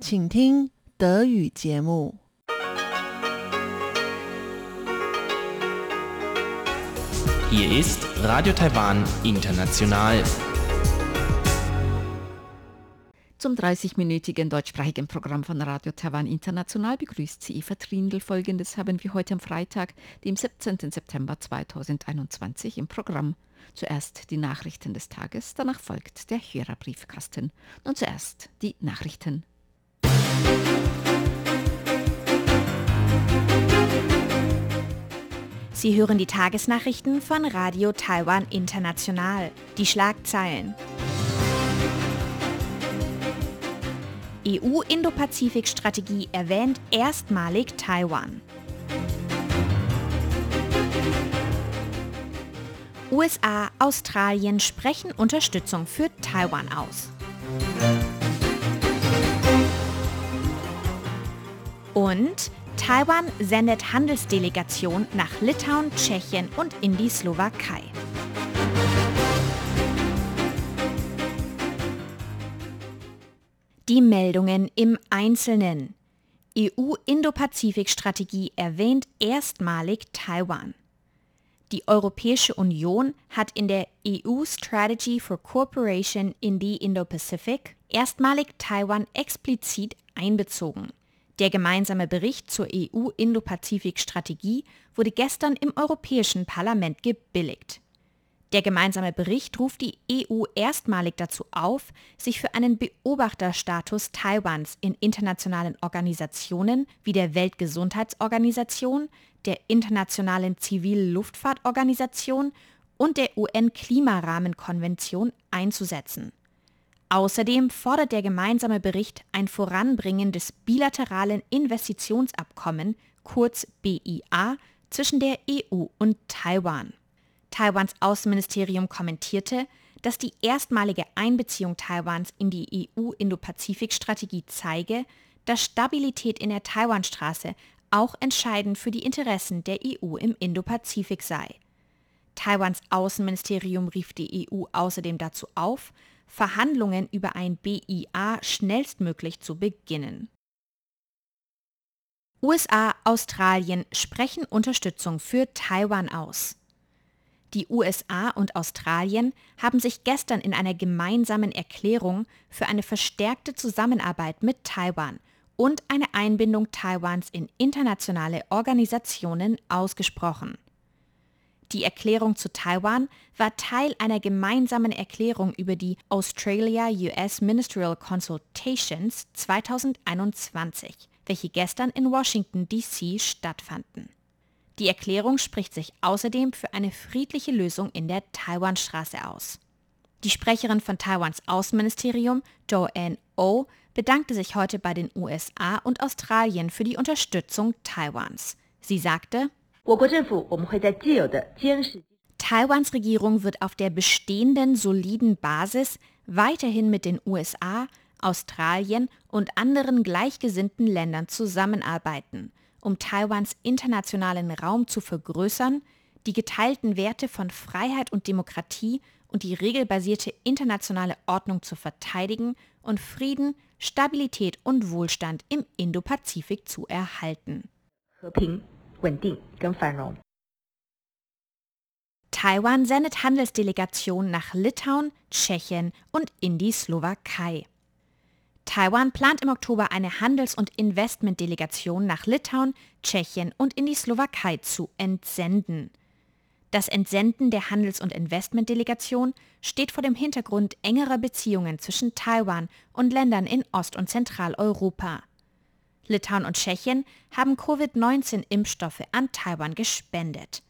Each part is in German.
请听德语节目。 Hier ist Radio Taiwan International. Zum 30-minütigen deutschsprachigen Programm von Radio Taiwan International begrüßt sie Eva Trindl. Folgendes haben wir heute am Freitag, dem 17. September 2021 im Programm. Zuerst die Nachrichten des Tages, danach folgt der Hörerbriefkasten. Und zuerst die Nachrichten. Sie hören die Tagesnachrichten von Radio Taiwan International. Die Schlagzeilen. EU-Indo-Pazifik-Strategie erwähnt erstmalig Taiwan. USA, Australien sprechen Unterstützung für Taiwan aus. Und Taiwan sendet Handelsdelegation nach Litauen, Tschechien und in die Slowakei. Die Meldungen im Einzelnen. EU-Indo-Pazifik-Strategie erwähnt erstmalig Taiwan. Die Europäische Union hat in der EU Strategy for Cooperation in the Indo-Pacific erstmalig Taiwan explizit einbezogen. Der gemeinsame Bericht zur EU-Indo-Pazifik-Strategie wurde gestern im Europäischen Parlament gebilligt. Der gemeinsame Bericht ruft die EU erstmalig dazu auf, sich für einen Beobachterstatus Taiwans in internationalen Organisationen wie der Weltgesundheitsorganisation, der Internationalen Zivilluftfahrtorganisation und der UN-Klimarahmenkonvention einzusetzen. Außerdem fordert der gemeinsame Bericht ein Voranbringen des bilateralen Investitionsabkommen, kurz BIA, zwischen der EU und Taiwan. Taiwans Außenministerium kommentierte, dass die erstmalige Einbeziehung Taiwans in die EU-Indo-Pazifik-Strategie zeige, dass Stabilität in der Taiwanstraße auch entscheidend für die Interessen der EU im Indo-Pazifik sei. Taiwans Außenministerium rief die EU außerdem dazu auf, Verhandlungen über ein BIA schnellstmöglich zu beginnen. USA, Australien sprechen Unterstützung für Taiwan aus. Die USA und Australien haben sich gestern in einer gemeinsamen Erklärung für eine verstärkte Zusammenarbeit mit Taiwan und eine Einbindung Taiwans in internationale Organisationen ausgesprochen. Die Erklärung zu Taiwan war Teil einer gemeinsamen Erklärung über die Australia-US Ministerial Consultations 2021, welche gestern in Washington, D.C. stattfanden. Die Erklärung spricht sich außerdem für eine friedliche Lösung in der Taiwanstraße aus. Die Sprecherin von Taiwans Außenministerium, Joanne O, bedankte sich heute bei den USA und Australien für die Unterstützung Taiwans. Sie sagte, Taiwans Regierung wird auf der bestehenden soliden Basis weiterhin mit den USA, Australien und anderen gleichgesinnten Ländern zusammenarbeiten, um Taiwans internationalen Raum zu vergrößern, die geteilten Werte von Freiheit und Demokratie und die regelbasierte internationale Ordnung zu verteidigen und Frieden, Stabilität und Wohlstand im Indopazifik zu erhalten. Taiwan sendet Handelsdelegation nach Litauen, Tschechien und in die Slowakei. Taiwan plant im Oktober eine Handels- und Investmentdelegation nach Litauen, Tschechien und in die Slowakei zu entsenden. Das Entsenden der Handels- und Investmentdelegation steht vor dem Hintergrund engerer Beziehungen zwischen Taiwan und Ländern in Ost- und Zentraleuropa. Litauen und Tschechien haben Covid-19-Impfstoffe an Taiwan gespendet.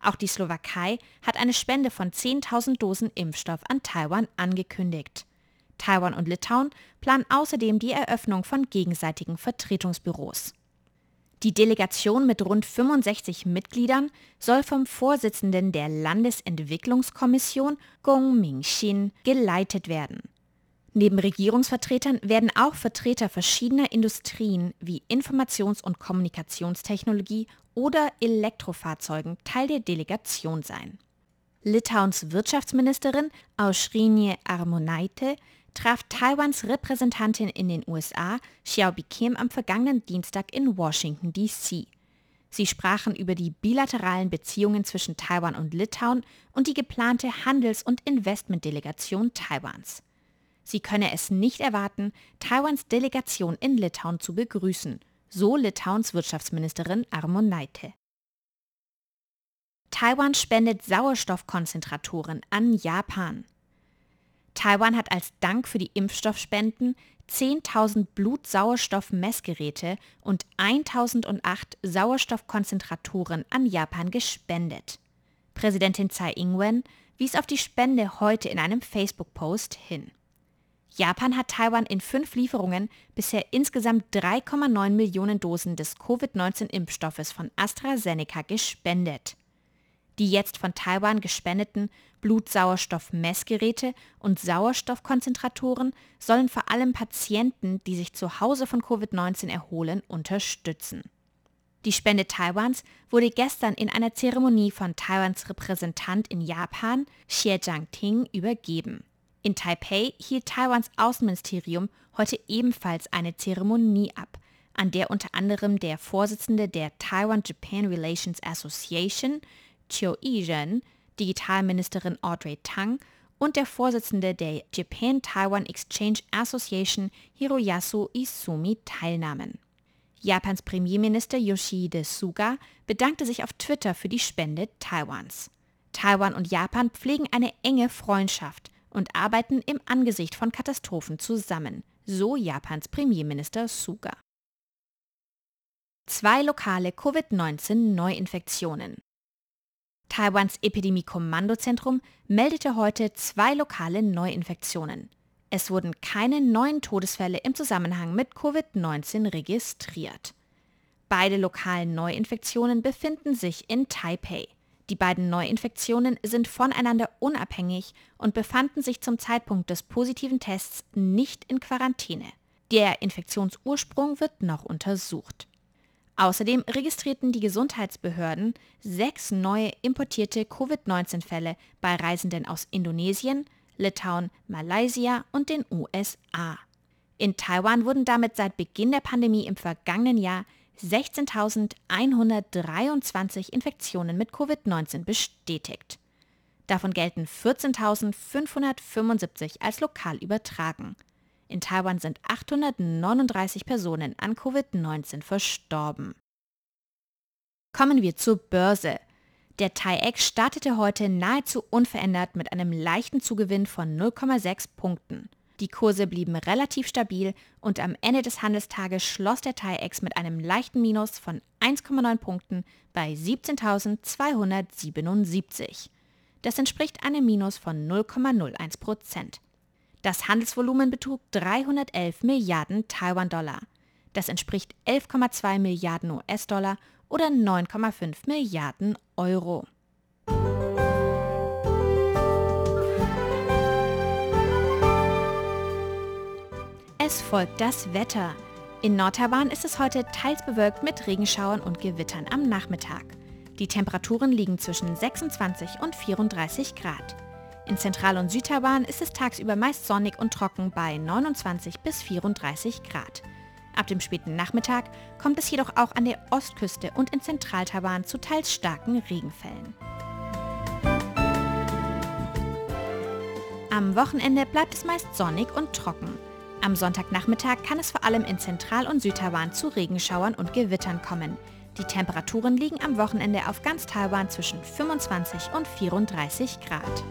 Auch die Slowakei hat eine Spende von 10.000 Dosen Impfstoff an Taiwan angekündigt. Taiwan und Litauen planen außerdem die Eröffnung von gegenseitigen Vertretungsbüros. Die Delegation mit rund 65 Mitgliedern soll vom Vorsitzenden der Landesentwicklungskommission Gong Mingxin geleitet werden. Neben Regierungsvertretern werden auch Vertreter verschiedener Industrien wie Informations- und Kommunikationstechnologie oder Elektrofahrzeugen Teil der Delegation sein. Litauens Wirtschaftsministerin Aušrinė Armonaitė, traf Taiwans Repräsentantin in den USA, Xiaobi Kim, am vergangenen Dienstag in Washington, D.C. Sie sprachen über die bilateralen Beziehungen zwischen Taiwan und Litauen und die geplante Handels- und Investmentdelegation Taiwans. Sie könne es nicht erwarten, Taiwans Delegation in Litauen zu begrüßen, so Litauens Wirtschaftsministerin Armonaite. Taiwan spendet Sauerstoffkonzentratoren an Japan. Taiwan hat als Dank für die Impfstoffspenden 10.000 Blutsauerstoffmessgeräte und 1.008 Sauerstoffkonzentratoren an Japan gespendet. Präsidentin Tsai Ing-wen wies auf die Spende heute in einem Facebook-Post hin. Japan hat Taiwan in fünf Lieferungen bisher insgesamt 3,9 Millionen Dosen des Covid-19-Impfstoffes von AstraZeneca gespendet. Die jetzt von Taiwan gespendeten Blutsauerstoffmessgeräte und Sauerstoffkonzentratoren sollen vor allem Patienten, die sich zu Hause von Covid-19 erholen, unterstützen. Die Spende Taiwans wurde gestern in einer Zeremonie von Taiwans Repräsentant in Japan, Xie Zhangting, übergeben. In Taipei hielt Taiwans Außenministerium heute ebenfalls eine Zeremonie ab, an der unter anderem der Vorsitzende der Taiwan-Japan Relations Association, Chiu Yi-ren, Digitalministerin Audrey Tang und der Vorsitzende der Japan-Taiwan Exchange Association Hiroyasu Izumi teilnahmen. Japans Premierminister Yoshihide Suga bedankte sich auf Twitter für die Spende Taiwans. Taiwan und Japan pflegen eine enge Freundschaft und arbeiten im Angesicht von Katastrophen zusammen, so Japans Premierminister Suga. Zwei lokale Covid-19-Neuinfektionen. Taiwans Epidemie-Kommandozentrum meldete heute zwei lokale Neuinfektionen. Es wurden keine neuen Todesfälle im Zusammenhang mit Covid-19 registriert. Beide lokalen Neuinfektionen befinden sich in Taipei. Die beiden Neuinfektionen sind voneinander unabhängig und befanden sich zum Zeitpunkt des positiven Tests nicht in Quarantäne. Der Infektionsursprung wird noch untersucht. Außerdem registrierten die Gesundheitsbehörden sechs neue importierte Covid-19-Fälle bei Reisenden aus Indonesien, Litauen, Malaysia und den USA. In Taiwan wurden damit seit Beginn der Pandemie im vergangenen Jahr 16.123 Infektionen mit Covid-19 bestätigt. Davon gelten 14.575 als lokal übertragen. In Taiwan sind 839 Personen an Covid-19 verstorben. Kommen wir zur Börse. Der TAIEX startete heute nahezu unverändert mit einem leichten Zugewinn von 0,6 Punkten. Die Kurse blieben relativ stabil und am Ende des Handelstages schloss der TAIEX mit einem leichten Minus von 1,9 Punkten bei 17.277. Das entspricht einem Minus von 0,01 Prozent. Das Handelsvolumen betrug 311 Milliarden Taiwan-Dollar. Das entspricht 11,2 Milliarden US-Dollar oder 9,5 Milliarden Euro. Es folgt das Wetter. In Nordtaiwan ist es heute teils bewölkt mit Regenschauern und Gewittern am Nachmittag. Die Temperaturen liegen zwischen 26 und 34 Grad. In Zentral- und Südtaiwan ist es tagsüber meist sonnig und trocken bei 29 bis 34 Grad. Ab dem späten Nachmittag kommt es jedoch auch an der Ostküste und in Zentral-Taiwan zu teils starken Regenfällen. Am Wochenende bleibt es meist sonnig und trocken. Am Sonntagnachmittag kann es vor allem in Zentral- und Südtaiwan zu Regenschauern und Gewittern kommen. Die Temperaturen liegen am Wochenende auf ganz Taiwan zwischen 25 und 34 Grad.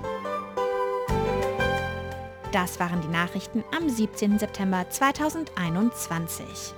Das waren die Nachrichten am 17. September 2021.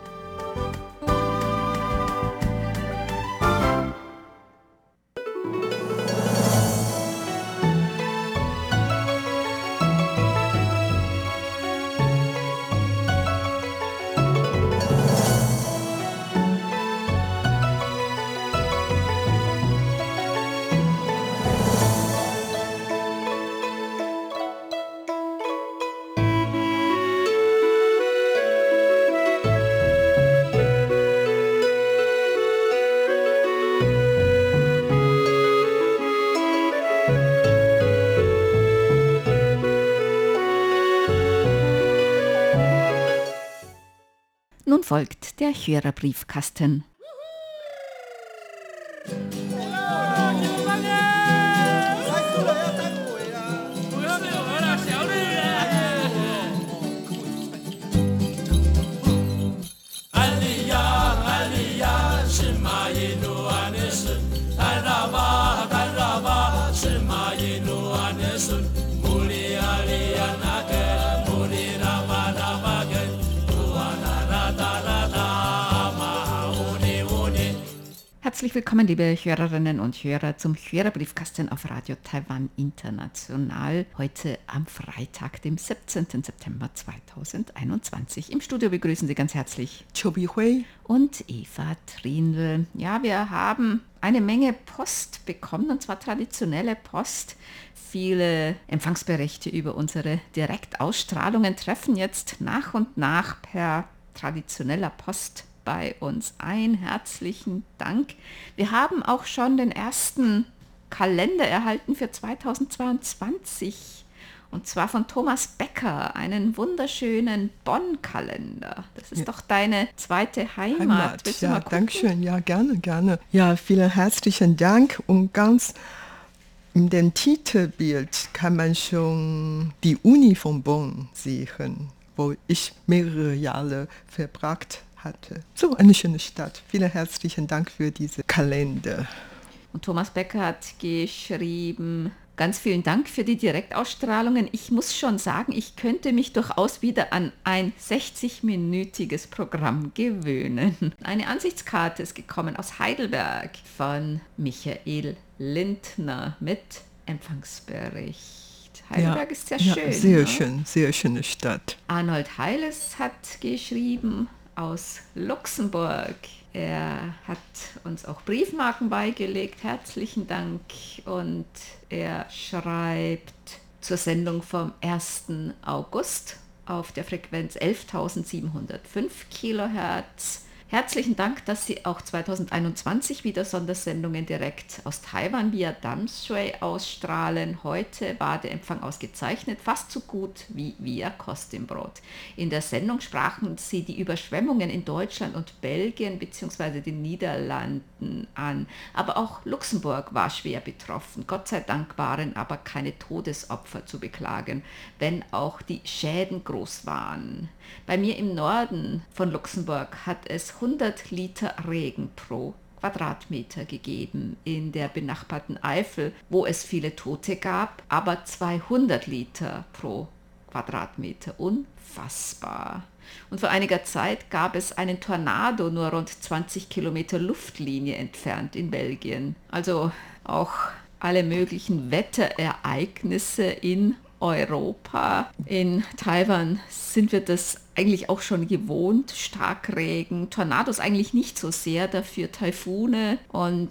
folgt der Hörerbriefkasten. Herzlich willkommen, liebe Hörerinnen und Hörer, zum Hörerbriefkasten auf Radio Taiwan International. Heute am Freitag, dem 17. September 2021. Im Studio begrüßen Sie ganz herzlich Chobi Hui und Eva Trindl. Ja, wir haben eine Menge Post bekommen, und zwar traditionelle Post. Viele Empfangsberichte über unsere Direktausstrahlungen treffen jetzt nach und nach per traditioneller Post bei uns ein. Herzlichen Dank. Wir haben auch schon den ersten Kalender erhalten für 2022. Und zwar von Thomas Becker, einen wunderschönen Bonn-Kalender. Das ist ja. doch deine zweite Heimat. Heimat. Ja, danke schön. Ja, gerne, gerne. Ja, vielen herzlichen Dank. Und ganz in dem Titelbild kann man schon die Uni von Bonn sehen, wo ich mehrere Jahre verbracht habe hatte. So eine schöne Stadt. Vielen herzlichen Dank für diese Kalender. Und Thomas Becker hat geschrieben, Ganz vielen Dank für die Direktausstrahlungen. Ich muss schon sagen, ich könnte mich durchaus wieder an ein 60-minütiges Programm gewöhnen. Eine Ansichtskarte ist gekommen aus Heidelberg von Michael Lindner mit Empfangsbericht. Heidelberg ja, ist sehr ja, schön. Sehr ne? schön, sehr schöne Stadt. Arnold Heiles hat geschrieben, aus Luxemburg. Er hat uns auch Briefmarken beigelegt. Herzlichen Dank. Und er schreibt zur Sendung vom 1. August auf der Frequenz 11.705 Kilohertz Herzlichen Dank, dass Sie auch 2021 wieder Sondersendungen direkt aus Taiwan via Damshui ausstrahlen. Heute war der Empfang ausgezeichnet, fast so gut wie via Kostimbrot. In der Sendung sprachen Sie die Überschwemmungen in Deutschland und Belgien bzw. den Niederlanden an. Aber auch Luxemburg war schwer betroffen. Gott sei Dank waren aber keine Todesopfer zu beklagen, wenn auch die Schäden groß waren. Bei mir im Norden von Luxemburg hat es 100 Liter Regen pro Quadratmeter gegeben. In der benachbarten Eifel, wo es viele Tote gab, aber 200 Liter pro Quadratmeter. Unfassbar. Und vor einiger Zeit gab es einen Tornado nur rund 20 Kilometer Luftlinie entfernt in Belgien. Also auch alle möglichen Wetterereignisse in Europa. In Taiwan sind wir das eigentlich auch schon gewohnt. Starkregen, Tornados eigentlich nicht so sehr, dafür Taifune und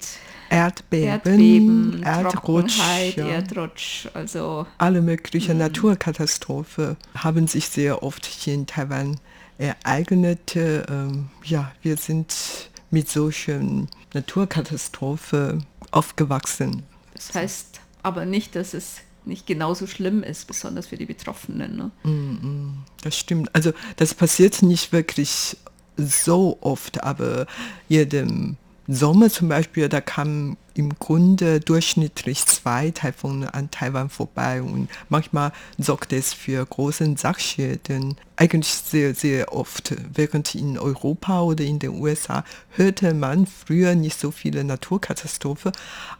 Erdbeben, Erdbeben Erdrutsch, ja. Erdrutsch, also alle möglichen mhm. Naturkatastrophen haben sich sehr oft hier in Taiwan ereignet. Ähm, ja, wir sind mit solchen Naturkatastrophen aufgewachsen. Das heißt aber nicht, dass es nicht genauso schlimm ist, besonders für die Betroffenen. Ne? Mm, mm, das stimmt. Also das passiert nicht wirklich so oft, aber jedem Sommer zum Beispiel, da kamen im Grunde durchschnittlich zwei Taifune an Taiwan vorbei und manchmal sorgt es für große Sachschäden. Eigentlich sehr, sehr oft. Während in Europa oder in den USA hörte man früher nicht so viele Naturkatastrophen,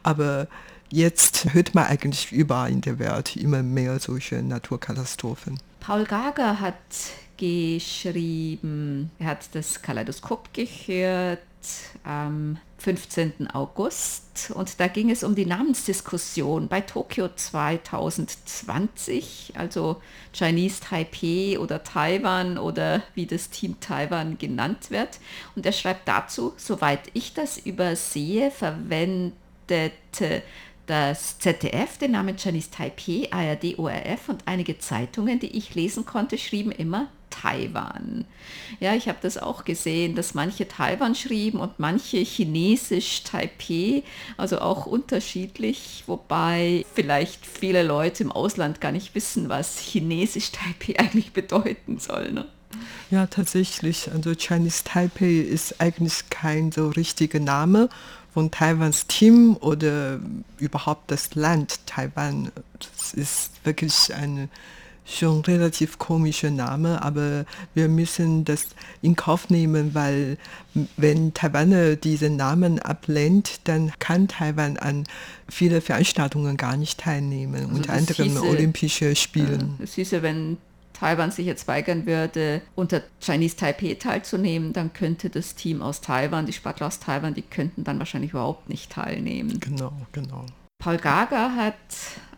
aber Jetzt hört man eigentlich überall in der Welt immer mehr solche Naturkatastrophen. Paul Gager hat geschrieben, er hat das Kaleidoskop gehört am 15. August und da ging es um die Namensdiskussion bei Tokio 2020, also Chinese Taipei oder Taiwan oder wie das Team Taiwan genannt wird. Und er schreibt dazu, soweit ich das übersehe, verwendete das ZDF den Namen Chinese Taipei, ARD, ORF und einige Zeitungen, die ich lesen konnte, schrieben immer Taiwan. Ja, ich habe das auch gesehen, dass manche Taiwan schrieben und manche Chinesisch Taipei, also auch unterschiedlich, wobei vielleicht viele Leute im Ausland gar nicht wissen, was Chinesisch Taipei eigentlich bedeuten soll. Ne? Ja, tatsächlich. Also Chinese Taipei ist eigentlich kein so richtiger Name von Taiwans Team oder überhaupt das Land Taiwan. Das ist wirklich eine schon relativ komischer Name, aber wir müssen das in Kauf nehmen, weil wenn Taiwan diesen Namen ablehnt, dann kann Taiwan an viele Veranstaltungen gar nicht teilnehmen, Also unter das anderem hieße, Olympische Spielen. Es hieße, wenn Taiwan sich jetzt weigern würde, unter Chinese Taipei teilzunehmen, dann könnte das Team aus Taiwan, die Sportler aus Taiwan, die könnten dann wahrscheinlich überhaupt nicht teilnehmen. Genau, genau. Paul Gager hat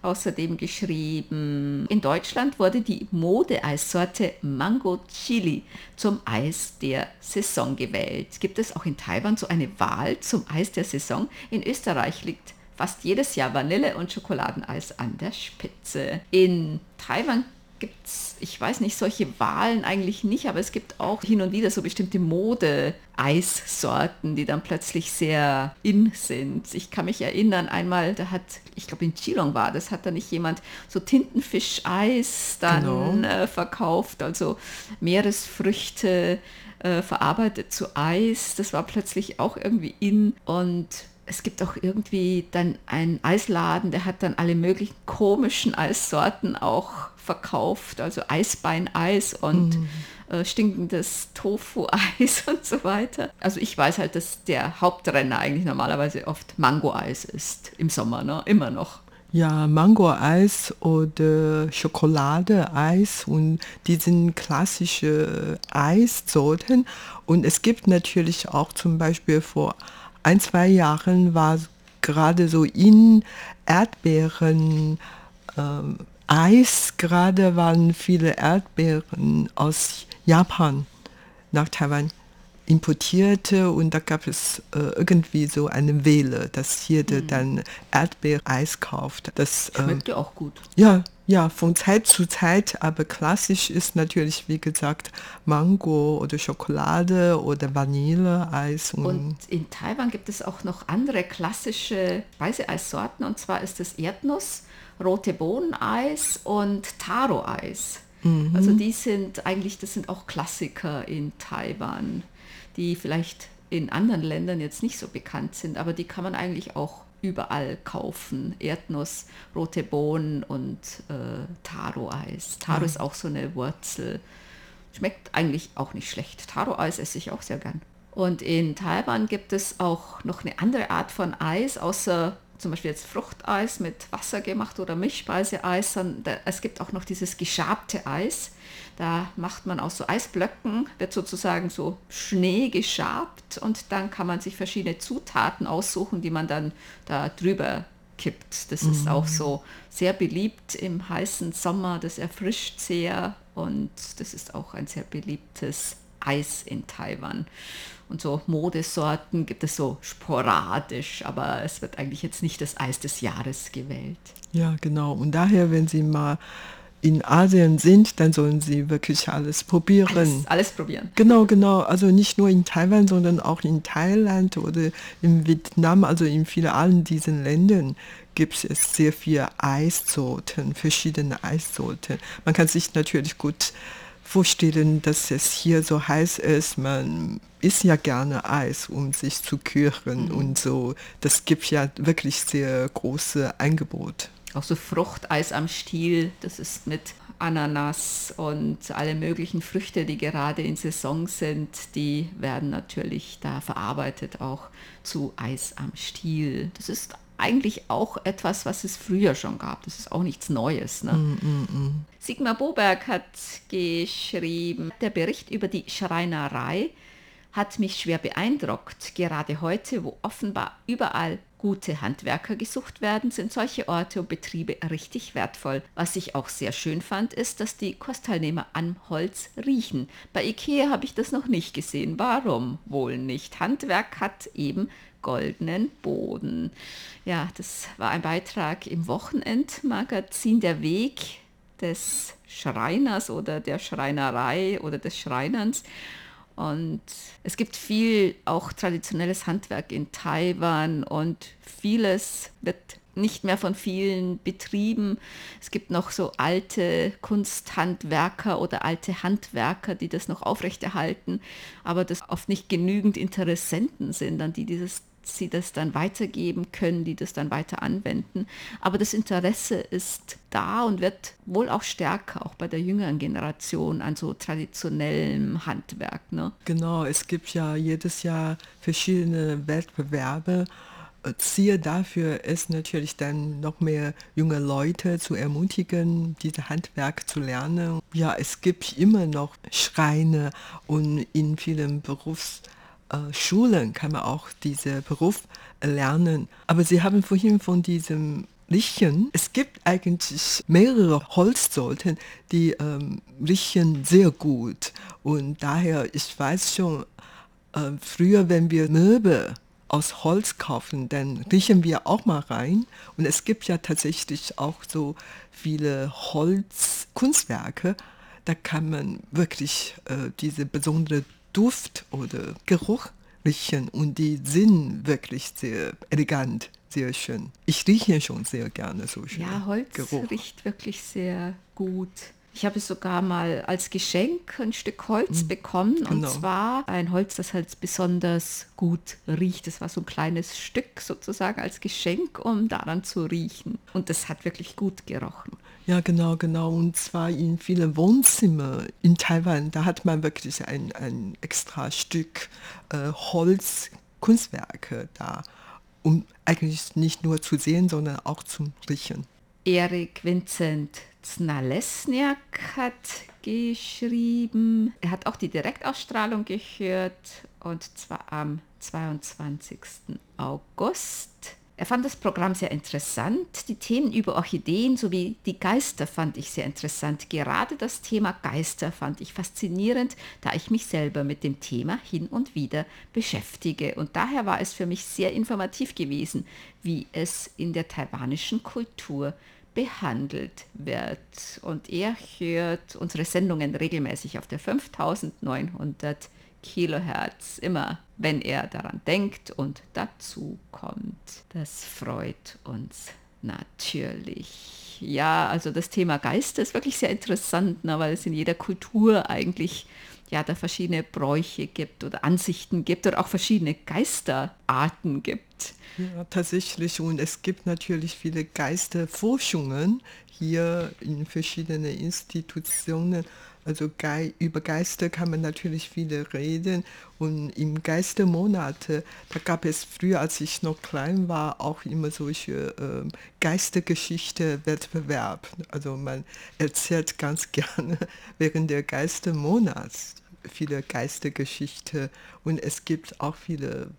außerdem geschrieben, in Deutschland wurde die Modeeissorte Mango Chili zum Eis der Saison gewählt. Gibt es auch in Taiwan so eine Wahl zum Eis der Saison? In Österreich liegt fast jedes Jahr Vanille- und Schokoladeneis an der Spitze. In Taiwan gibt es, ich weiß nicht, solche Wahlen eigentlich nicht, aber es gibt auch hin und wieder so bestimmte Mode-Eissorten, die dann plötzlich sehr in sind. Ich kann mich erinnern, einmal, da hat, ich glaube in Geelong war das, hat da nicht jemand so Tintenfischeis dann Genau. äh, verkauft, also Meeresfrüchte äh, verarbeitet zu Eis. Das war plötzlich auch irgendwie in und es gibt auch irgendwie dann einen Eisladen, der hat dann alle möglichen komischen Eissorten auch verkauft, also Eisbeineis und äh, stinkendes Tofu-Eis und so weiter. Also ich weiß halt, dass der Hauptrenner eigentlich normalerweise oft Mango-Eis ist im Sommer, ne? immer noch. Ja, Mango-Eis oder Schokoladeeis und die sind klassische Eissorten. Und es gibt natürlich auch zum Beispiel vor ein, zwei Jahren war gerade so in Erdbeeren ähm, Eis, gerade waren viele Erdbeeren aus Japan nach Taiwan importierte und da gab es äh, irgendwie so eine Welle, dass jeder dann Erdbeereis kauft. Das, ähm, Schmeckt ja auch gut. ja, ja, von Zeit zu Zeit, aber klassisch ist natürlich, wie gesagt, Mango oder Schokolade oder Vanilleeis. Und, Und in Taiwan gibt es auch noch andere klassische Speiseeissorten und zwar ist es Erdnuss, rote Bohneneis und Taro-Eis. Also die sind eigentlich, das sind auch Klassiker in Taiwan, die vielleicht in anderen Ländern jetzt nicht so bekannt sind, aber die kann man eigentlich auch überall kaufen. Erdnuss, rote Bohnen und äh, Taro-Eis. Taro ist auch so eine Wurzel. Schmeckt eigentlich auch nicht schlecht. Taro-Eis esse ich auch sehr gern. Und in Taiwan gibt es auch noch eine andere Art von Eis, außer zum Beispiel jetzt Fruchteis mit Wasser gemacht oder Milchspeiseeis. sondern da- Es gibt auch noch dieses geschabte Eis. Da macht man aus so Eisblöcken, wird sozusagen so Schnee geschabt und dann kann man sich verschiedene Zutaten aussuchen, die man dann da drüber kippt. Das ist auch so sehr beliebt im heißen Sommer. Das erfrischt sehr und das ist auch ein sehr beliebtes Eis in Taiwan. Und so Modesorten gibt es so sporadisch, aber es wird eigentlich jetzt nicht das Eis des Jahres gewählt. ja, genau. Und daher, wenn Sie mal in Asien sind, dann sollen Sie wirklich alles probieren. Alles, alles probieren. Genau, genau. Also nicht nur in Taiwan, sondern auch in Thailand oder in Vietnam, also in vielen allen diesen Ländern gibt es sehr viele Eissorten, verschiedene Eissorten. Man kann sich natürlich gut vorstellen, dass es hier so heiß ist. Man isst ja gerne Eis, um sich zu kühlen und so. Das gibt ja wirklich sehr große Angebot. Auch so Fruchteis am Stiel, das ist mit Ananas und alle möglichen Früchte, die gerade in Saison sind, die werden natürlich da verarbeitet auch zu Eis am Stiel. Das ist eigentlich auch etwas, was es früher schon gab. Das ist auch nichts Neues. Ne? Sigmar Boberg hat geschrieben, der Bericht über die Schreinerei hat mich schwer beeindruckt. Gerade heute, wo offenbar überall gute Handwerker gesucht werden, sind solche Orte und Betriebe richtig wertvoll. Was ich auch sehr schön fand, ist, dass die Kursteilnehmer am Holz riechen. Bei Ikea habe ich das noch nicht gesehen. Warum wohl nicht? Handwerk hat eben goldenen Boden. Ja, das war ein Beitrag im Wochenendmagazin Der Weg des Schreiners oder der Schreinerei oder des Schreinerns. Und es gibt viel auch traditionelles Handwerk in Taiwan und vieles wird nicht mehr von vielen betrieben. Es gibt noch so alte Kunsthandwerker oder alte Handwerker, die das noch aufrechterhalten, aber das oft nicht genügend Interessenten sind, an die dieses sie das dann weitergeben können, die das dann weiter anwenden. Aber das Interesse ist da und wird wohl auch stärker, auch bei der jüngeren Generation, an so traditionellem Handwerk. Ne? Genau, es gibt ja jedes Jahr verschiedene Wettbewerbe Ziel dafür ist natürlich dann noch mehr junge Leute zu ermutigen, diese Handwerk zu lernen. Ja, es gibt immer noch Schreine und in vielen Berufsschulen kann man auch diesen Beruf lernen. Aber Sie haben vorhin von diesem Richen. Es gibt eigentlich mehrere Holzsorten, die ähm, riechen sehr gut. Und daher, ich weiß schon, äh, früher, wenn wir Möbel aus Holz kaufen, dann riechen wir auch mal rein. Und es gibt ja tatsächlich auch so viele Holzkunstwerke, da kann man wirklich äh, diese besondere Duft oder Geruch riechen und die sind wirklich sehr elegant, sehr schön. Ich rieche schon sehr gerne so schön. Ja, Holz Geruch. riecht wirklich sehr gut. Ich habe sogar mal als Geschenk ein Stück Holz mhm. bekommen genau. und zwar ein Holz, das halt besonders gut riecht. Das war so ein kleines Stück sozusagen als Geschenk, um daran zu riechen. Und das hat wirklich gut gerochen. Ja, genau, genau. Und zwar in vielen Wohnzimmern in Taiwan, da hat man wirklich ein, ein extra Stück äh, Holzkunstwerke da, um eigentlich nicht nur zu sehen, sondern auch zu riechen. Erik Vincent Znalesniak hat geschrieben. Er hat auch die Direktausstrahlung gehört und zwar am 22. August. Er fand das Programm sehr interessant. Die Themen über Orchideen sowie die Geister fand ich sehr interessant. Gerade das Thema Geister fand ich faszinierend, da ich mich selber mit dem Thema hin und wieder beschäftige. Und daher war es für mich sehr informativ gewesen, wie es in der taiwanischen Kultur behandelt wird. Und er hört unsere Sendungen regelmäßig auf der 5900 Kilohertz, immer wenn er daran denkt und dazu kommt. Das freut uns natürlich. Ja, also das Thema Geist ist wirklich sehr interessant, ne, weil es in jeder Kultur eigentlich ja, da verschiedene Bräuche gibt oder Ansichten gibt oder auch verschiedene Geisterarten gibt. Ja, tatsächlich. Und es gibt natürlich viele Geisterforschungen hier in verschiedenen Institutionen. Also Ge über Geister kann man natürlich viele reden. Und im Geistermonat, da gab es früher, als ich noch klein war, auch immer solche äh, Geistergeschichte-Wettbewerb. Also man erzählt ganz gerne während der Geistermonats viele Geistergeschichte und es gibt auch viele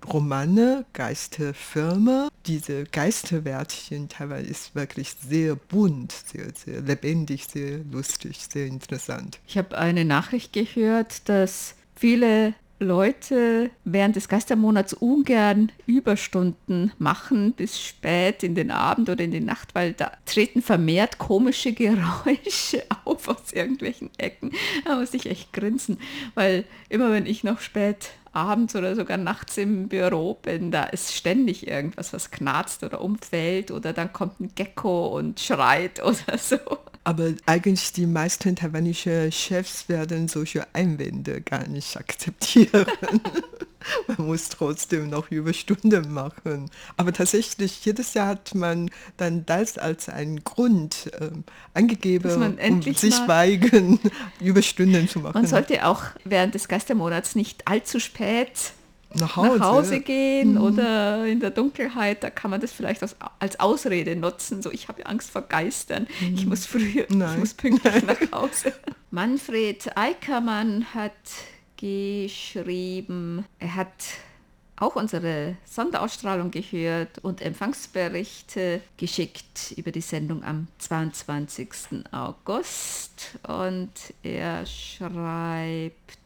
Geisterromane, Geisterfilme. Diese Geisterwärtchen teilweise ist wirklich sehr bunt, sehr, sehr lebendig, sehr lustig, sehr interessant. Ich habe eine Nachricht gehört, dass viele Leute während des Geistermonats ungern Überstunden machen bis spät in den Abend oder in die Nacht, weil da treten vermehrt komische Geräusche auf aus irgendwelchen Ecken. Da muss ich echt grinsen, weil immer wenn ich noch spät abends oder sogar nachts im Büro bin, da ist ständig irgendwas, was knarzt oder umfällt oder dann kommt ein Gecko und schreit oder so. Aber eigentlich die meisten taiwanische Chefs werden solche Einwände gar nicht akzeptieren. man muss trotzdem noch Überstunden machen. Aber tatsächlich, jedes Jahr hat man dann das als einen Grund äh, angegeben, um sich weigern, Überstunden zu machen. Man sollte auch während des Geistermonats nicht allzu spät nach Hause, nach Hause gehen mhm. oder in der Dunkelheit, da kann man das vielleicht als, als Ausrede nutzen. So, ich habe Angst vor Geistern, mhm. ich muss früher, Nein. ich muss pünktlich nach Hause. Manfred Eickermann hat geschrieben, er hat auch unsere Sonderausstrahlung gehört und Empfangsberichte geschickt über die Sendung am 22. August. Und er schreibt,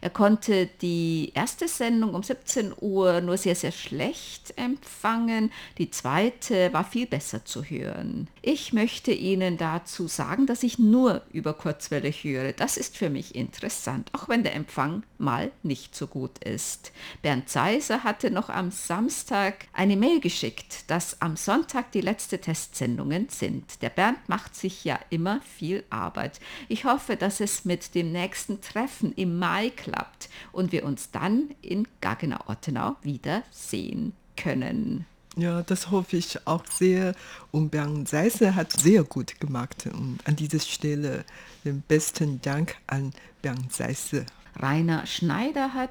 Er konnte die erste Sendung um 17 Uhr nur sehr, sehr schlecht empfangen. Die zweite war viel besser zu hören. Ich möchte Ihnen dazu sagen, dass ich nur über Kurzwelle höre. Das ist für mich interessant, auch wenn der Empfang mal nicht so gut ist. Bernd Seiser hatte noch am Samstag eine Mail geschickt, dass am Sonntag die letzte Testsendungen sind. Der Bernd macht sich ja immer viel Arbeit. Ich hoffe, dass es mit dem nächsten Treffen im Mai klappt und wir uns dann in Gaggenau-Ottenau wieder sehen können. Ja, das hoffe ich auch sehr. Und Bernd Seisser hat sehr gut gemacht. Und an dieser Stelle den besten Dank an Bernd Seisser. Rainer Schneider hat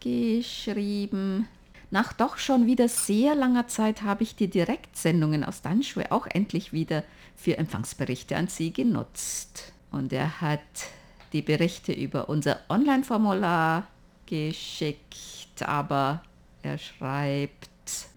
geschrieben, nach doch schon wieder sehr langer Zeit habe ich die Direktsendungen aus Danschwe auch endlich wieder für Empfangsberichte an Sie genutzt. Und er hat die Berichte über unser Online-Formular geschickt, aber er schreibt,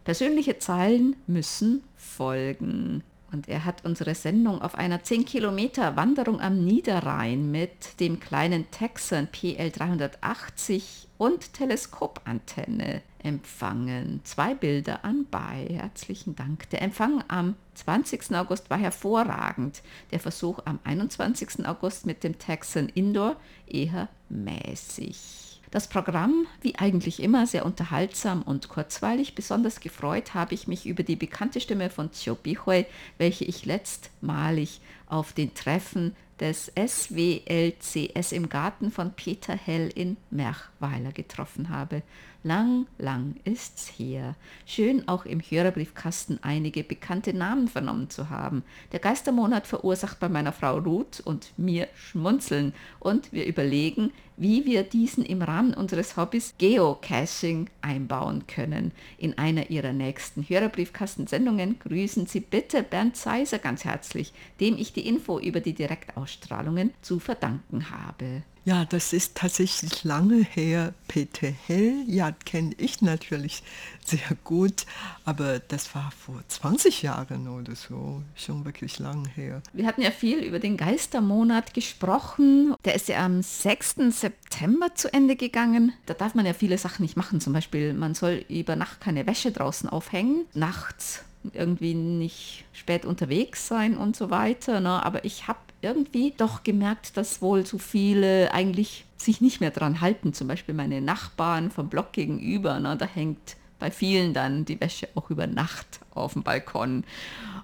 persönliche Zeilen müssen folgen. Und er hat unsere Sendung auf einer 10 Kilometer Wanderung am Niederrhein mit dem kleinen Texan PL 380 und Teleskopantenne empfangen. Zwei Bilder anbei. Herzlichen Dank. Der Empfang am 20. August war hervorragend. Der Versuch am 21. August mit dem Texan Indoor eher mäßig. Das Programm, wie eigentlich immer, sehr unterhaltsam und kurzweilig. Besonders gefreut habe ich mich über die bekannte Stimme von Chio Bihui, welche ich letztmalig auf den Treffen des SWLCS im Garten von Peter Hell in Merchweiler getroffen habe. Lang, lang ist's her. Schön auch im Hörerbriefkasten einige bekannte Namen vernommen zu haben. Der Geistermonat verursacht bei meiner Frau Ruth und mir Schmunzeln und wir überlegen, wie wir diesen im Rahmen unseres Hobbys Geocaching einbauen können. In einer ihrer nächsten Hörerbriefkastensendungen grüßen Sie bitte Bernd Seiser ganz herzlich, dem ich die Info über die Direktausstrahlungen zu verdanken habe. Ja, das ist tatsächlich lange her. Peter Hell, ja, kenne ich natürlich sehr gut, aber das war vor 20 Jahren oder so, schon wirklich lang her. Wir hatten ja viel über den Geistermonat gesprochen. Der ist ja am 6. September zu Ende gegangen. Da darf man ja viele Sachen nicht machen. Zum Beispiel, man soll über Nacht keine Wäsche draußen aufhängen. Nachts irgendwie nicht spät unterwegs sein und so weiter. Ne? Aber ich habe irgendwie doch gemerkt, dass wohl so viele eigentlich sich nicht mehr dran halten. Zum Beispiel meine Nachbarn vom Block gegenüber, ne, da hängt bei vielen dann die Wäsche auch über Nacht auf dem Balkon.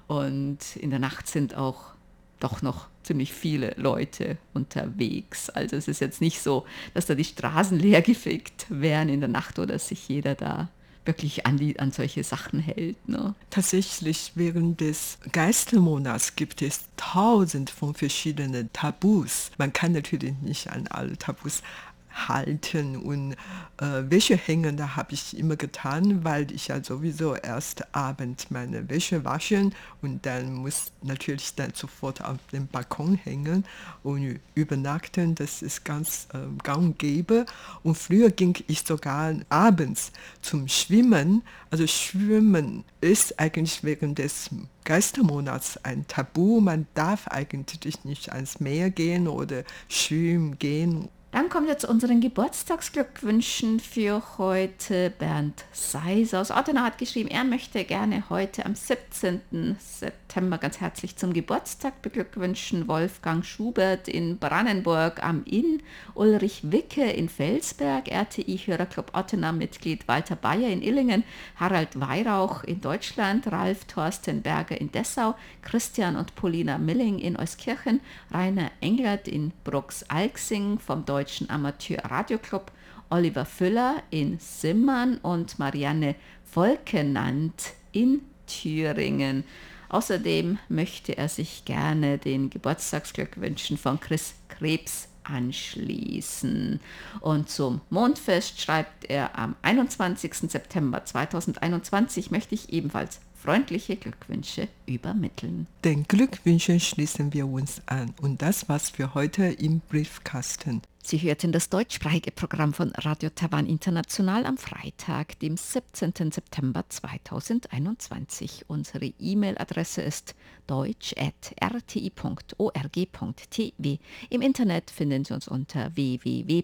Und in der Nacht sind auch doch noch ziemlich viele Leute unterwegs. Also es ist jetzt nicht so, dass da die Straßen leergefegt wären in der Nacht oder sich jeder da wirklich an, die, an solche Sachen hält. Ne? Tatsächlich während des Geistermonats gibt es tausend von verschiedenen Tabus. Man kann natürlich nicht an alle Tabus halten und äh, Wäsche hängen, da habe ich immer getan, weil ich ja sowieso erst abends meine Wäsche waschen und dann muss natürlich dann sofort auf dem Balkon hängen und übernachten, das ist ganz äh, gang gäbe. Und früher ging ich sogar abends zum Schwimmen. Also Schwimmen ist eigentlich während des Geistermonats ein Tabu. Man darf eigentlich nicht ans Meer gehen oder schwimmen gehen dann kommen wir zu unseren Geburtstagsglückwünschen für heute. Bernd Seiser aus Ottenau hat geschrieben, er möchte gerne heute am 17. September ganz herzlich zum Geburtstag beglückwünschen. Wolfgang Schubert in Brandenburg am Inn, Ulrich Wicke in Felsberg, RTI-Hörerclub Ottenau-Mitglied Walter Bayer in Illingen, Harald Weihrauch in Deutschland, Ralf Thorsten Berger in Dessau, Christian und Paulina Milling in Euskirchen, Rainer Englert in Brooks-Alxing vom Deutschen Deutschen Amateur-Radioclub, Oliver Füller in Simmern und Marianne Volkenand in Thüringen. Außerdem möchte er sich gerne den Geburtstagsglückwünschen von Chris Krebs anschließen. Und zum Mondfest schreibt er am 21. September 2021 möchte ich ebenfalls freundliche Glückwünsche übermitteln. Den Glückwünschen schließen wir uns an. Und das war's für heute im Briefkasten. Sie hörten das deutschsprachige Programm von Radio Taiwan International am Freitag, dem 17. September 2021. Unsere E-Mail-Adresse ist deutsch.rti.org.tv. Im Internet finden Sie uns unter www.rti.org.tv,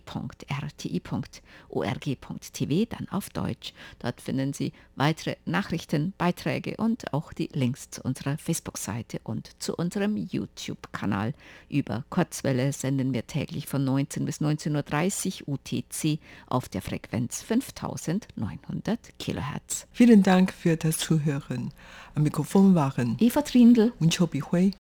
dann auf Deutsch. Dort finden Sie weitere Nachrichten, Beiträge Beiträge und auch die Links zu unserer Facebook-Seite und zu unserem YouTube-Kanal. Über Kurzwelle senden wir täglich von 19 bis 19.30 Uhr UTC auf der Frequenz 5900 kHz. Vielen Dank für das Zuhören. Am Mikrofon waren Eva Trindl und Chobi Hui.